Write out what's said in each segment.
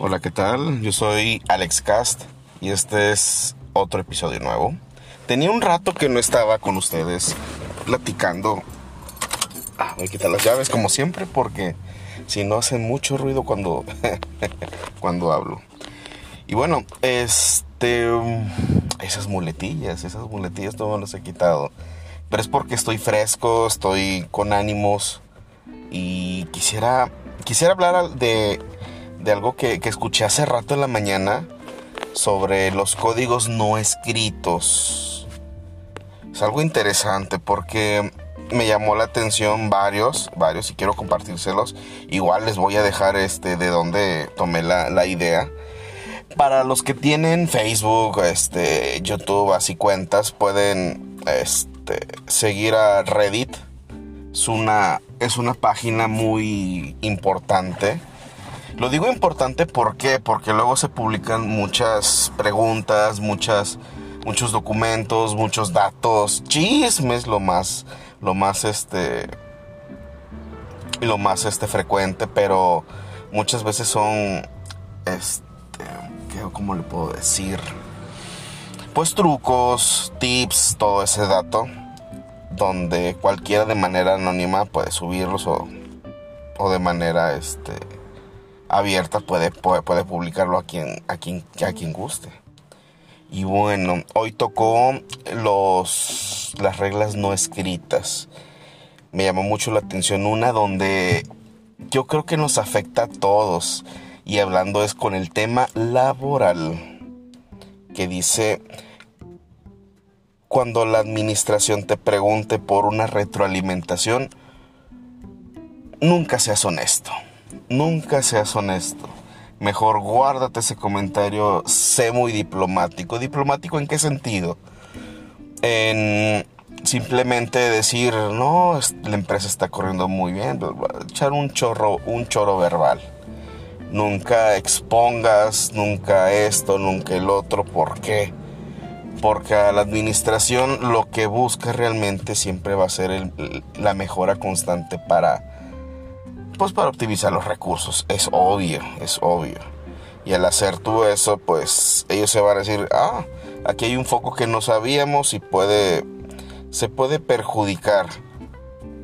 Hola, ¿qué tal? Yo soy Alex Cast y este es otro episodio nuevo. Tenía un rato que no estaba con ustedes platicando. Ah, voy a quitar las llaves como siempre porque si no hacen mucho ruido cuando, cuando hablo. Y bueno, este. Esas muletillas, esas muletillas no me las he quitado. Pero es porque estoy fresco, estoy con ánimos. Y quisiera. Quisiera hablar de, de algo que, que escuché hace rato en la mañana. Sobre los códigos no escritos. Es algo interesante porque me llamó la atención varios, varios y quiero compartírselos. Igual les voy a dejar este de dónde tomé la, la idea. Para los que tienen Facebook, este, YouTube, así cuentas, pueden este, seguir a Reddit. Es una, es una página muy importante. Lo digo importante porque luego se publican muchas preguntas, muchas, muchos documentos, muchos datos, chismes, lo más, lo más este, lo más este frecuente, pero muchas veces son, este, ¿cómo le puedo decir? Pues trucos, tips, todo ese dato, donde cualquiera de manera anónima puede subirlos o, o de manera este, abierta puede, puede, puede, publicarlo a quien, a, quien, a quien guste. Y bueno, hoy tocó los, las reglas no escritas. Me llamó mucho la atención una donde yo creo que nos afecta a todos y hablando es con el tema laboral, que dice, cuando la administración te pregunte por una retroalimentación, nunca seas honesto, nunca seas honesto. Mejor guárdate ese comentario, sé muy diplomático. ¿Diplomático en qué sentido? En simplemente decir, no, la empresa está corriendo muy bien, echar un chorro, un choro verbal nunca expongas, nunca esto, nunca el otro. ¿Por qué? Porque a la administración lo que busca realmente siempre va a ser la mejora constante para, pues para optimizar los recursos. Es obvio, es obvio. Y al hacer tú eso, pues ellos se van a decir, ah, aquí hay un foco que no sabíamos y puede, se puede perjudicar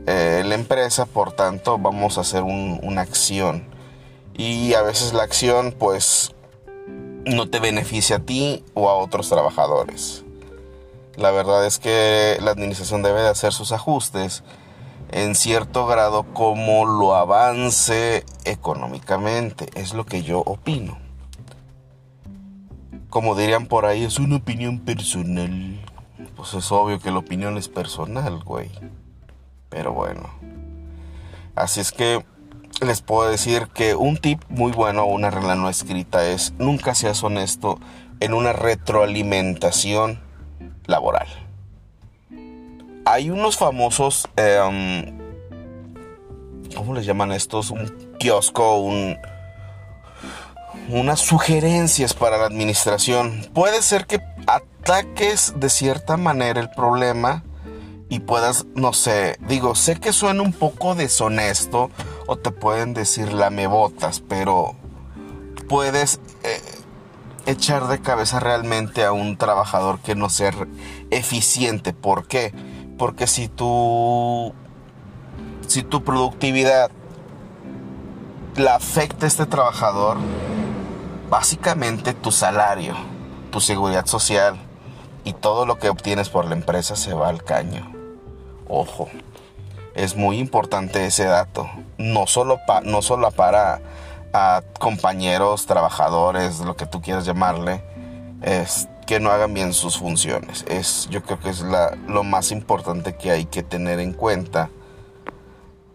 eh, la empresa, por tanto vamos a hacer un, una acción y a veces la acción pues no te beneficia a ti o a otros trabajadores. La verdad es que la administración debe de hacer sus ajustes en cierto grado como lo avance económicamente. Es lo que yo opino. Como dirían por ahí, es una opinión personal. Pues es obvio que la opinión es personal, güey. Pero bueno. Así es que les puedo decir que un tip muy bueno, una regla no escrita es nunca seas honesto en una retroalimentación laboral. Hay unos famosos, eh, ¿cómo les llaman estos? Un kiosco, un, unas sugerencias para la administración. Puede ser que ataques de cierta manera el problema y puedas, no sé, digo, sé que suena un poco deshonesto o te pueden decir lamebotas, pero puedes eh, echar de cabeza realmente a un trabajador que no sea eficiente. ¿Por qué? Porque si tu, si tu productividad la afecta a este trabajador, básicamente tu salario, tu seguridad social y todo lo que obtienes por la empresa se va al caño. Ojo. Es muy importante ese dato. No solo, no solo para a compañeros, trabajadores, lo que tú quieras llamarle, es que no hagan bien sus funciones. Es, yo creo que es la, lo más importante que hay que tener en cuenta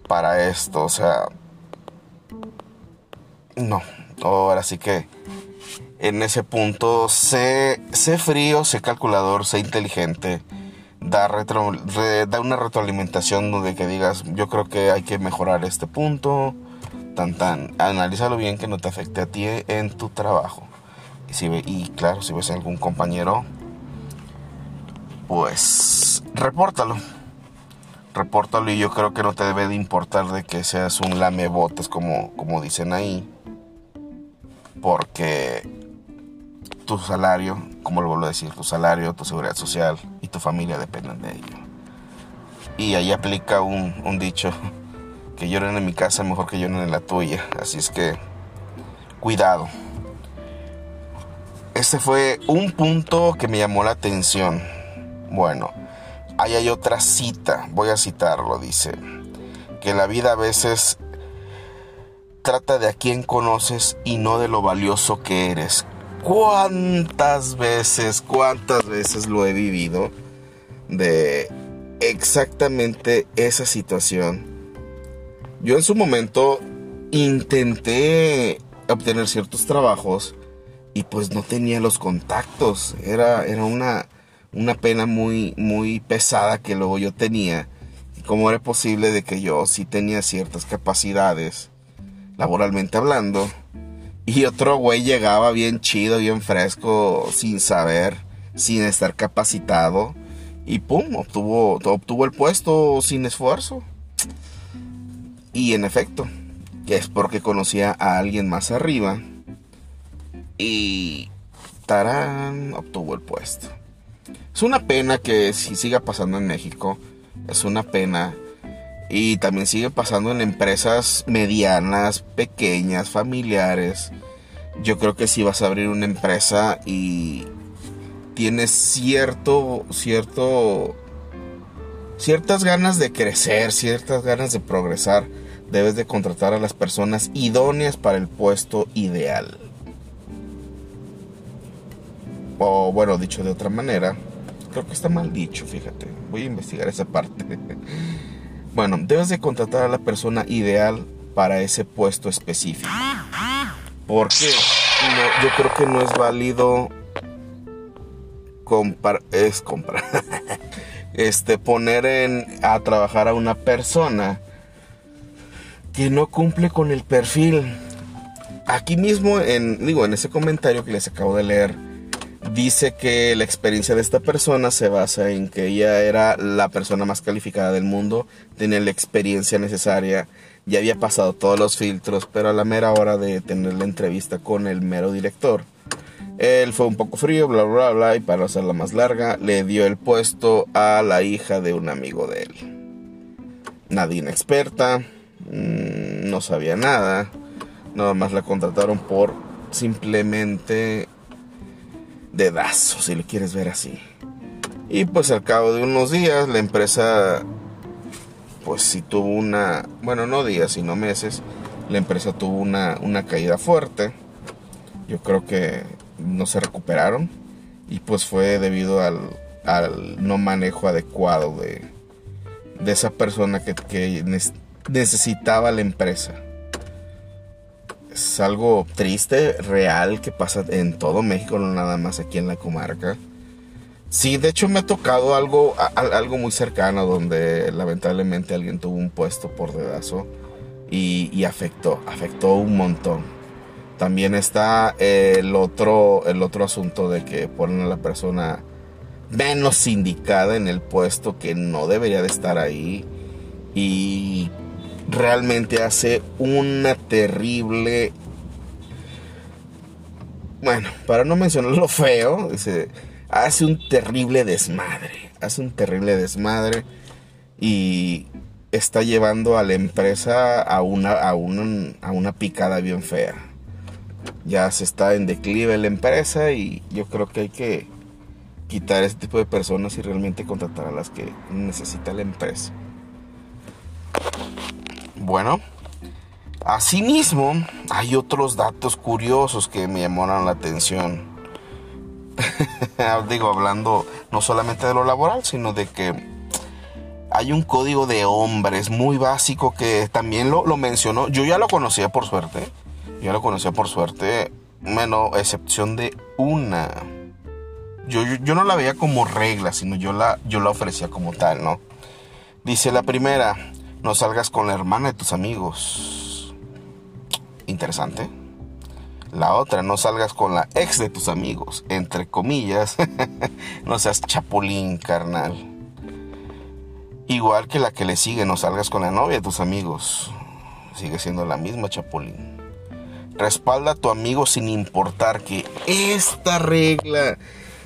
para esto. O sea, no. Ahora sí que en ese punto, sé, frío, sé calculador, sé inteligente da, retro, da una retroalimentación donde que digas, yo creo que hay que mejorar este punto, tan tan, analízalo bien que no te afecte a ti en tu trabajo. Si, y claro, si ves a algún compañero, pues repórtalo. Repórtalo y yo creo que no te debe de importar de que seas un lamebotes como, como dicen ahí. porque tu salario, como lo vuelvo a decir, tu salario, tu seguridad social y tu familia dependen de ello. Y ahí aplica un, un dicho, que lloren en mi casa mejor que lloren en la tuya. Así es que, cuidado. Este fue un punto que me llamó la atención. Bueno, ahí hay otra cita, voy a citarlo, dice, que la vida a veces trata de a quién conoces y no de lo valioso que eres. ¿Cuántas veces, cuántas veces lo he vivido de exactamente esa situación? Yo en su momento intenté obtener ciertos trabajos y pues no tenía los contactos. Era, era una, una pena muy, muy pesada que luego yo tenía. Cómo era posible de que yo sí tenía ciertas capacidades, laboralmente hablando, y otro güey llegaba bien chido, bien fresco, sin saber, sin estar capacitado, y pum, obtuvo, obtuvo el puesto sin esfuerzo. Y en efecto, que es porque conocía a alguien más arriba y Tarán obtuvo el puesto. Es una pena que si siga pasando en México. Es una pena. Y también sigue pasando en empresas medianas, pequeñas, familiares. Yo creo que si vas a abrir una empresa y tienes cierto, cierto, ciertas ganas de crecer, ciertas ganas de progresar, debes de contratar a las personas idóneas para el puesto ideal. O bueno, dicho de otra manera, creo que está mal dicho, fíjate. Voy a investigar esa parte. bueno, debes de contratar a la persona ideal para ese puesto específico. Porque yo creo que no es válido comprar, es comprar, este, poner en, a trabajar a una persona que no cumple con el perfil. Aquí mismo, en, digo, en ese comentario que les acabo de leer, dice que la experiencia de esta persona se basa en que ella era la persona más calificada del mundo, tenía la experiencia necesaria, ya había pasado todos los filtros, pero a la mera hora de tener la entrevista con el mero director, él fue un poco frío, bla, bla, bla, y para hacerla más larga, le dio el puesto a la hija de un amigo de él. Nadie inexperta, mm, no sabía nada, nada más la contrataron por simplemente dedazo, si lo quieres ver así. Y pues al cabo de unos días la empresa, pues sí tuvo una, bueno, no días, sino meses, la empresa tuvo una, una caída fuerte. Yo creo que no se recuperaron y pues fue debido al, al no manejo adecuado de, de esa persona que, que necesitaba la empresa es algo triste, real, que pasa en todo México, no nada más aquí en la comarca. Sí, de hecho me ha tocado algo, algo muy cercano donde lamentablemente alguien tuvo un puesto por dedazo y, y afectó, afectó un montón. También está el otro, el otro asunto de que ponen a la persona menos indicada en el puesto que no debería de estar ahí y realmente hace una terrible... Bueno, para no mencionar lo feo, hace un terrible desmadre, hace un terrible desmadre y está llevando a la empresa a una, a una, a una picada bien fea. Ya se está en declive la empresa y yo creo que hay que quitar ese tipo de personas y realmente contratar a las que necesita la empresa. Bueno, asimismo, hay otros datos curiosos que me llamaron la atención. Digo, hablando no solamente de lo laboral, sino de que hay un código de hombres muy básico que también lo, mencionó. Yo ya lo conocía por suerte. Ya lo conocía por suerte. Menos excepción de una. Yo, yo, no la veía como regla, sino yo la, yo la ofrecía como tal, ¿no? Dice la primera, no salgas con la hermana de tus amigos. Interesante. La otra, no salgas con la ex de tus amigos. Entre comillas. no seas chapulín, carnal. Igual que la que le sigue, no salgas con la novia de tus amigos. Sigue siendo la misma chapulín. respalda a tu amigo sin importar que esta regla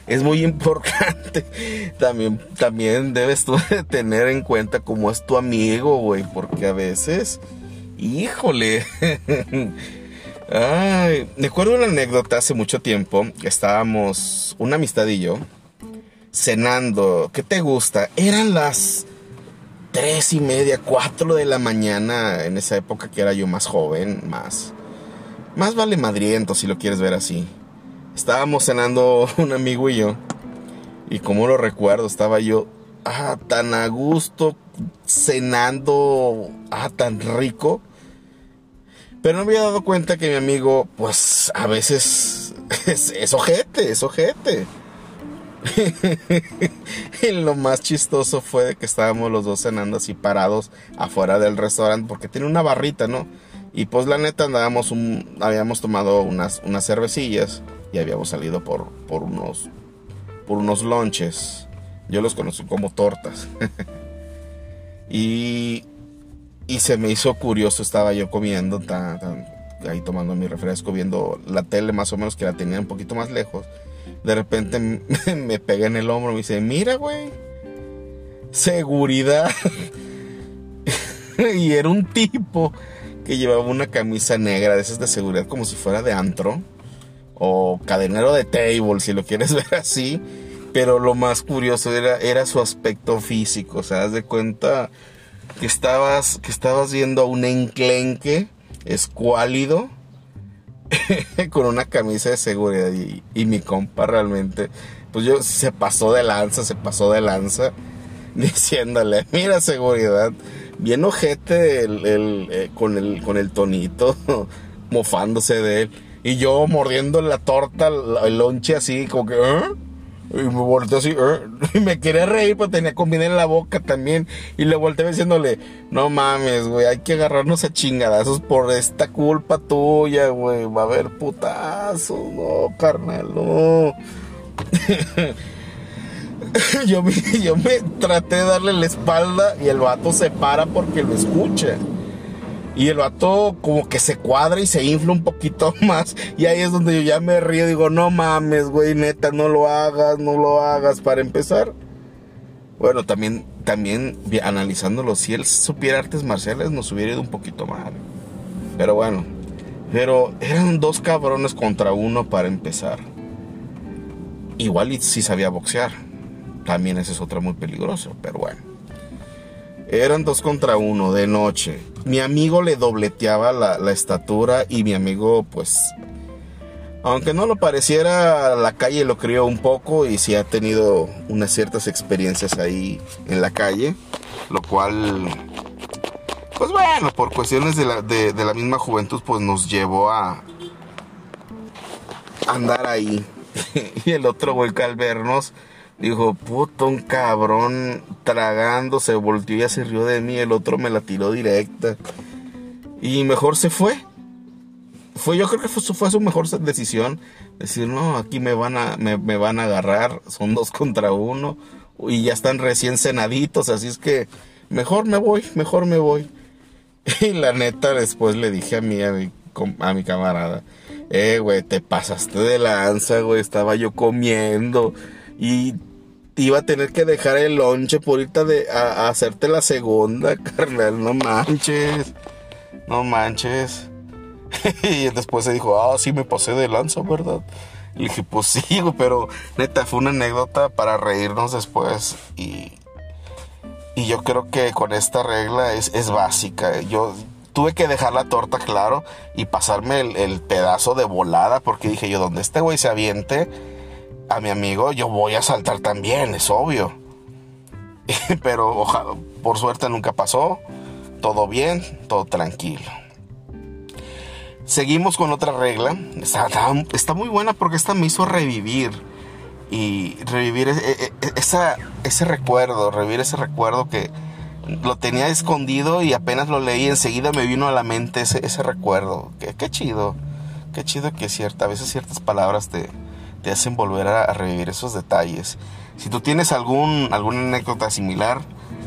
es muy importante. También, también debes tú tener en cuenta cómo es tu amigo, güey, porque a veces, híjole. Ay, me acuerdo una anécdota hace mucho tiempo. Estábamos, una amistad y yo, cenando. ¿Qué te gusta? Eran las tres y media, cuatro de la mañana en esa época que era yo más joven, más, más vale madriento si lo quieres ver así. Estábamos cenando un amigo y yo. Y como lo recuerdo, estaba yo ah, tan a gusto cenando, ah, tan rico. Pero no me había dado cuenta que mi amigo, pues a veces es, es ojete, es ojete. y lo más chistoso fue de que estábamos los dos cenando así parados afuera del restaurante porque tiene una barrita, ¿no? Y pues la neta andábamos un, habíamos tomado unas, unas cervecillas y habíamos salido por, por unos por unos lonches. Yo los conozco como tortas. y, y se me hizo curioso, estaba yo comiendo, ahí tomando mi refresco, viendo la tele más o menos que la tenía un poquito más lejos. De repente me, pega en el hombro, me dice, mira, güey, seguridad. y era un tipo que llevaba una camisa negra de esas de seguridad como si fuera de antro o cadenero de table, si lo quieres ver así. Pero lo más curioso era, era su aspecto físico. O sea, haz de cuenta que estabas, que estabas viendo a un enclenque escuálido con una camisa de seguridad. Y, mi compa realmente, pues yo se pasó de lanza, se pasó de lanza, diciéndole, mira seguridad, bien ojete el, eh, con, el, con el tonito, mofándose de él. Y yo mordiendo la torta, el lonche así, como que, ¿eh? Y me volteé así, ¿eh? y me quería reír, pero tenía comida en la boca también. Y le volteé diciéndole, no mames, güey, hay que agarrarnos a chingadazos por esta culpa tuya, güey. Va a haber putazos, no, carnal, no. yo, me, yo me traté de darle la espalda y el vato se para porque lo escucha. Y el vato como que se cuadra y se infla un poquito más. Y ahí es donde yo ya me río. Digo, no mames, güey, neta, no lo hagas, no lo hagas. Para empezar, bueno, también, también analizándolo, si él supiera artes marciales, nos hubiera ido un poquito mal. Pero bueno, pero eran dos cabrones contra uno para empezar. Igual y si sabía boxear. También ese es otro muy peligroso, pero bueno. Eran dos contra uno de noche. Mi amigo le dobleteaba la, estatura y mi amigo, pues, aunque no lo pareciera, la calle lo crió un poco y sí ha tenido unas ciertas experiencias ahí en la calle, lo cual, pues bueno, por cuestiones de la, de la misma juventud, pues nos llevó a andar ahí. y el otro güey al vernos Dijo, puto, un cabrón tragando, se volteó y se rió de mí. El otro me la tiró directa. Y mejor se fue. Fue, yo creo que fue, su mejor decisión. Decir, no, aquí me van a, me, me van a agarrar. Son dos contra uno. Y ya están recién cenaditos. Así es que mejor me voy, mejor me voy. Y la neta, después le dije a mí, a mi, a mi camarada, eh, güey, te pasaste de lanza, güey. Estaba yo comiendo. Y iba a tener que dejar el lonche por irte de, a, hacerte la segunda, carnal. No manches. No manches. y después se dijo, ah, sí me pasé de lanza, ¿verdad? Y dije, pues sí, pero neta, fue una anécdota para reírnos después. Y, y yo creo que con esta regla es, es básica. Yo tuve que dejar la torta, claro, y pasarme el, el pedazo de volada, porque dije yo, donde este güey se aviente a mi amigo, yo voy a saltar también, es obvio. Pero ojalá, por suerte nunca pasó. Todo bien, todo tranquilo. Seguimos con otra regla. Está, muy buena porque esta me hizo revivir. Y revivir esa, ese recuerdo, revivir ese recuerdo que lo tenía escondido y apenas lo leí enseguida me vino a la mente ese, recuerdo. Qué, qué chido, qué chido que cierta, a veces ciertas palabras te, te hacen volver a, revivir esos detalles. Si tú tienes algún, alguna anécdota similar,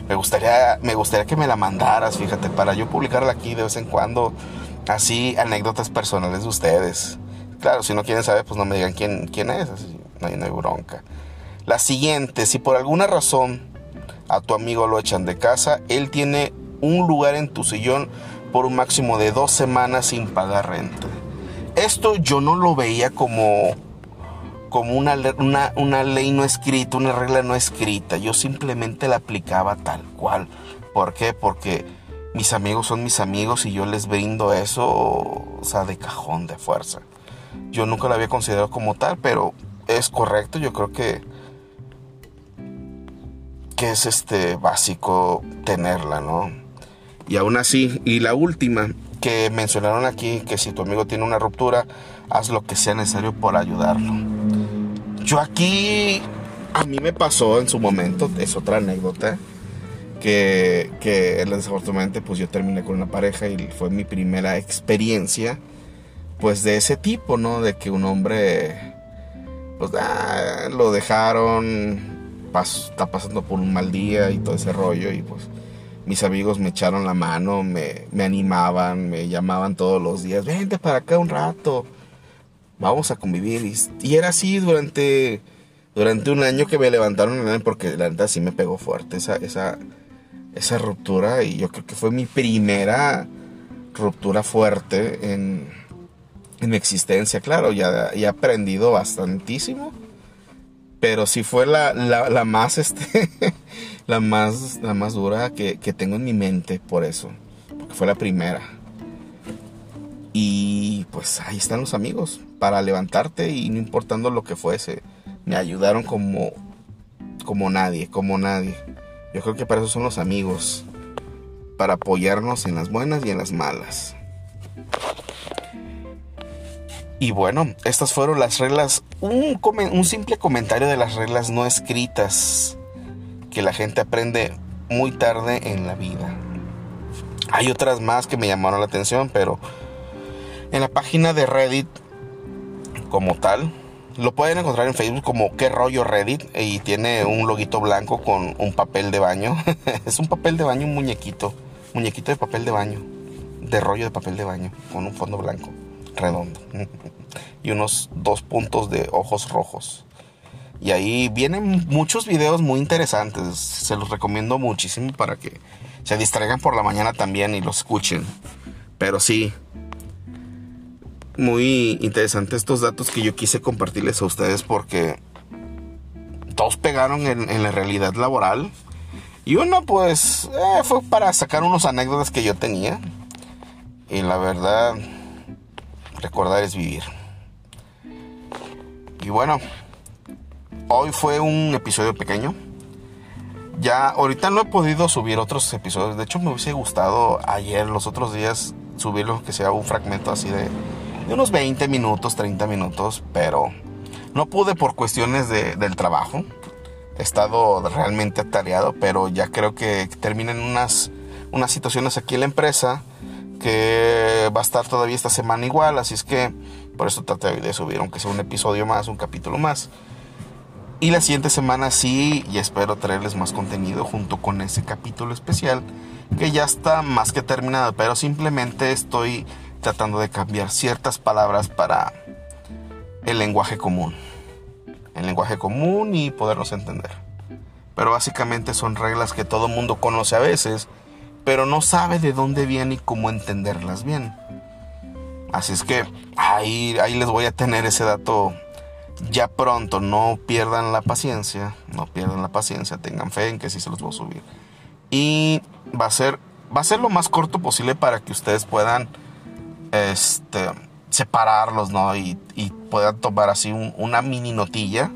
Me gustaría, me gustaría que me la mandaras, fíjate, para yo publicarla aquí de vez en cuando. Así, anécdotas personales de ustedes. Claro, si no quieren saber, pues no me digan quién, quién es. No, hay, no hay bronca. La siguiente, si por alguna razón a tu amigo lo echan de casa, él tiene un lugar en tu sillón por un máximo de dos semanas sin pagar renta. Esto yo no lo veía como, como una, una, una ley no escrita, una regla no escrita. Yo simplemente la aplicaba tal cual. ¿Por qué? Porque mis amigos son mis amigos y yo les brindo eso, o sea, de cajón, de fuerza. Yo nunca lo había considerado como tal, pero es correcto. Yo creo que que es este básico tenerla, ¿no? Y aún así, y la última que mencionaron aquí, que si tu amigo tiene una ruptura, haz lo que sea necesario por ayudarlo. Yo aquí, a mí me pasó en su momento, es otra anécdota, que, que desafortunadamente pues yo terminé con una pareja y fue mi primera experiencia pues de ese tipo, ¿no? De que un hombre pues lo dejaron, está pasando por un mal día y todo ese rollo y pues mis amigos me echaron la mano, me, animaban, me llamaban todos los días, vente para acá un rato, vamos a convivir. Y, era así durante, durante un año que me levantaron, porque la neta sí me pegó fuerte esa, esa, esa ruptura y yo creo que fue mi primera ruptura fuerte en, en mi existencia. Claro, ya, he aprendido bastantísimo, pero sí fue la, la, más, este, la más, la más dura que, que tengo en mi mente por eso, porque fue la primera. Y pues ahí están los amigos para levantarte y no importando lo que fuese, me ayudaron como como nadie, como nadie. Yo creo que para eso son los amigos, para apoyarnos en las buenas y en las malas. Y bueno, estas fueron las reglas, un, un, simple comentario de las reglas no escritas que la gente aprende muy tarde en la vida. Hay otras más que me llamaron la atención, pero en la página de Reddit como tal, lo pueden encontrar en Facebook como qué rollo Reddit y tiene un loguito blanco con un papel de baño. es un papel de baño, un muñequito, muñequito de papel de baño, de rollo de papel de baño con un fondo blanco, redondo y unos dos puntos de ojos rojos. Y ahí vienen muchos videos muy interesantes. Se los recomiendo muchísimo para que se distraigan por la mañana también y los escuchen. Pero sí, muy interesante estos datos que yo quise compartirles a ustedes porque todos pegaron en, la realidad laboral. Y uno pues eh, fue para sacar unos anécdotas que yo tenía. Y la verdad, recordar es vivir. Y bueno, hoy fue un episodio pequeño. Ya ahorita no he podido subir otros episodios. De hecho, me hubiese gustado ayer, los otros días, subirlo que sea un fragmento así de de unos 20 minutos, 30 minutos, pero no pude por cuestiones de, del trabajo. He estado realmente atareado, pero ya creo que terminan unas, unas situaciones aquí en la empresa que va a estar todavía esta semana igual, así es que por eso traté de subir, aunque sea un episodio más, un capítulo más. Y la siguiente semana sí, y espero traerles más contenido junto con ese capítulo especial que ya está más que terminado, pero simplemente estoy tratando de cambiar ciertas palabras para el lenguaje común. El lenguaje común y podernos entender. Pero básicamente son reglas que todo mundo conoce a veces, pero no sabe de dónde vienen y cómo entenderlas bien. Así es que ahí, ahí les voy a tener ese dato ya pronto. No pierdan la paciencia, no pierdan la paciencia, tengan fe en que sí se los voy a subir. Y va a ser, va a ser lo más corto posible para que ustedes puedan este, separarlos, ¿no? Y, puedan tomar así una mini notilla.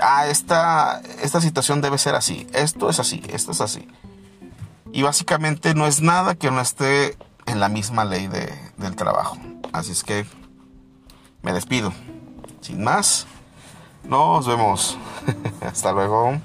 Ah, esta, esta situación debe ser así. Esto es así, esto es así. Y básicamente no es nada que no esté en la misma ley de, del trabajo. Así es que me despido. Sin más, nos vemos. Hasta luego.